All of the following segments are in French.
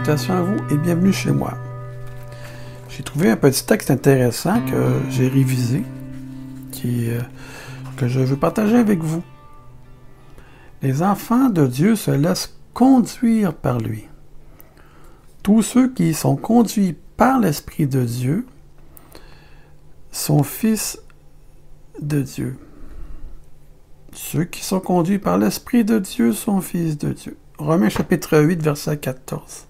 salutations à vous et bienvenue chez moi. J'ai trouvé un petit texte intéressant que j'ai révisé, euh, que je veux partager avec vous. Les enfants de Dieu se laissent conduire par lui. Tous ceux qui sont conduits par l'Esprit de Dieu sont fils de Dieu. Ceux qui sont conduits par l'Esprit de Dieu sont fils de Dieu. Romains chapitre 8, verset 14.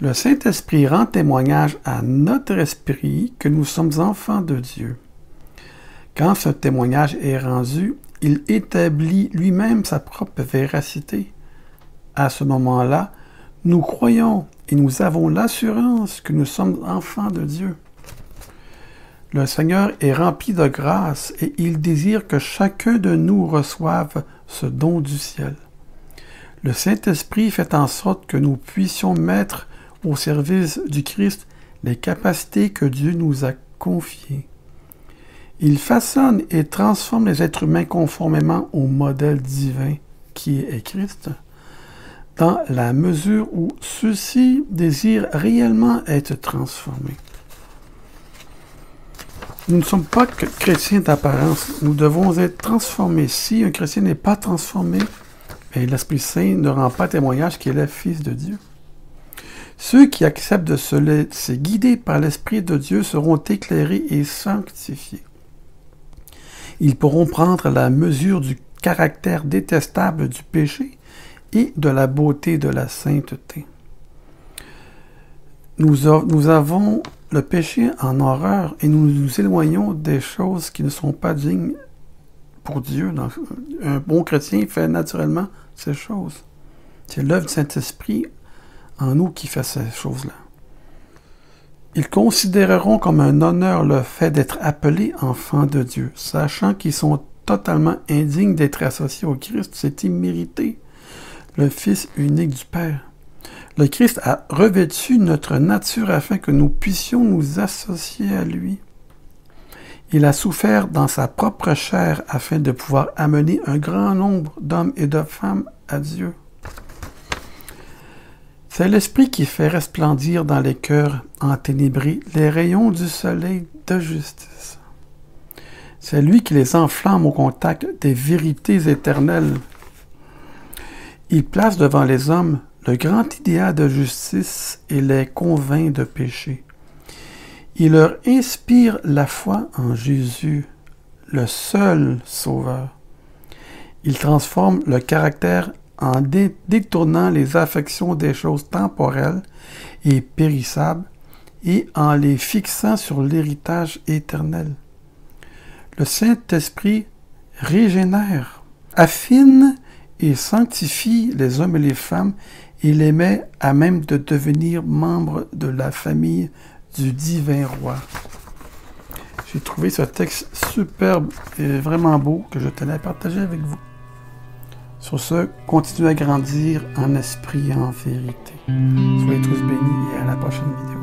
Le Saint-Esprit rend témoignage à notre esprit que nous sommes enfants de Dieu. Quand ce témoignage est rendu, il établit lui-même sa propre véracité. À ce moment-là, nous croyons et nous avons l'assurance que nous sommes enfants de Dieu. Le Seigneur est rempli de grâce et il désire que chacun de nous reçoive ce don du ciel. Le Saint-Esprit fait en sorte que nous puissions mettre au service du Christ les capacités que Dieu nous a confiées. Il façonne et transforme les êtres humains conformément au modèle divin qui est Christ, dans la mesure où ceux-ci désirent réellement être transformés. Nous ne sommes pas que chrétiens d'apparence. Nous devons être transformés. Si un chrétien n'est pas transformé, l'Esprit Saint ne rend pas témoignage qu'il est fils de Dieu. Ceux qui acceptent de se laisser guider par l'Esprit de Dieu seront éclairés et sanctifiés. Ils pourront prendre la mesure du caractère détestable du péché et de la beauté de la sainteté. Nous, nous avons le péché en horreur et nous nous éloignons des choses qui ne sont pas dignes pour Dieu. un bon chrétien fait naturellement ces choses. C'est l'œuvre du Saint-Esprit en nous qui fait ces choses-là. Ils considéreront comme un honneur le fait d'être appelés enfants de Dieu, sachant qu'ils sont totalement indignes d'être associés au Christ. C'est immérité, le Fils unique du Père. Le Christ a revêtu notre nature afin que nous puissions nous associer à lui. Il a souffert dans sa propre chair afin de pouvoir amener un grand nombre d'hommes et de femmes à Dieu. C'est l'Esprit qui fait resplendir dans les cœurs enténébrés les rayons du soleil de justice. C'est lui qui les enflamme au contact des vérités éternelles. Il place devant les hommes le grand idéal de justice et les convainc de péché. Il leur inspire la foi en Jésus, le seul Sauveur. Il transforme le caractère en détournant les affections des choses temporelles et périssables et en les fixant sur l'héritage éternel. Le Saint-Esprit régénère, affine et sanctifie les hommes et les femmes et les met à même de devenir membres de la famille du divin roi. J'ai trouvé ce texte superbe et vraiment beau que je tenais à partager avec vous. Sur ce, continuez à grandir en esprit et en vérité. Soyez tous bénis et à la prochaine vidéo.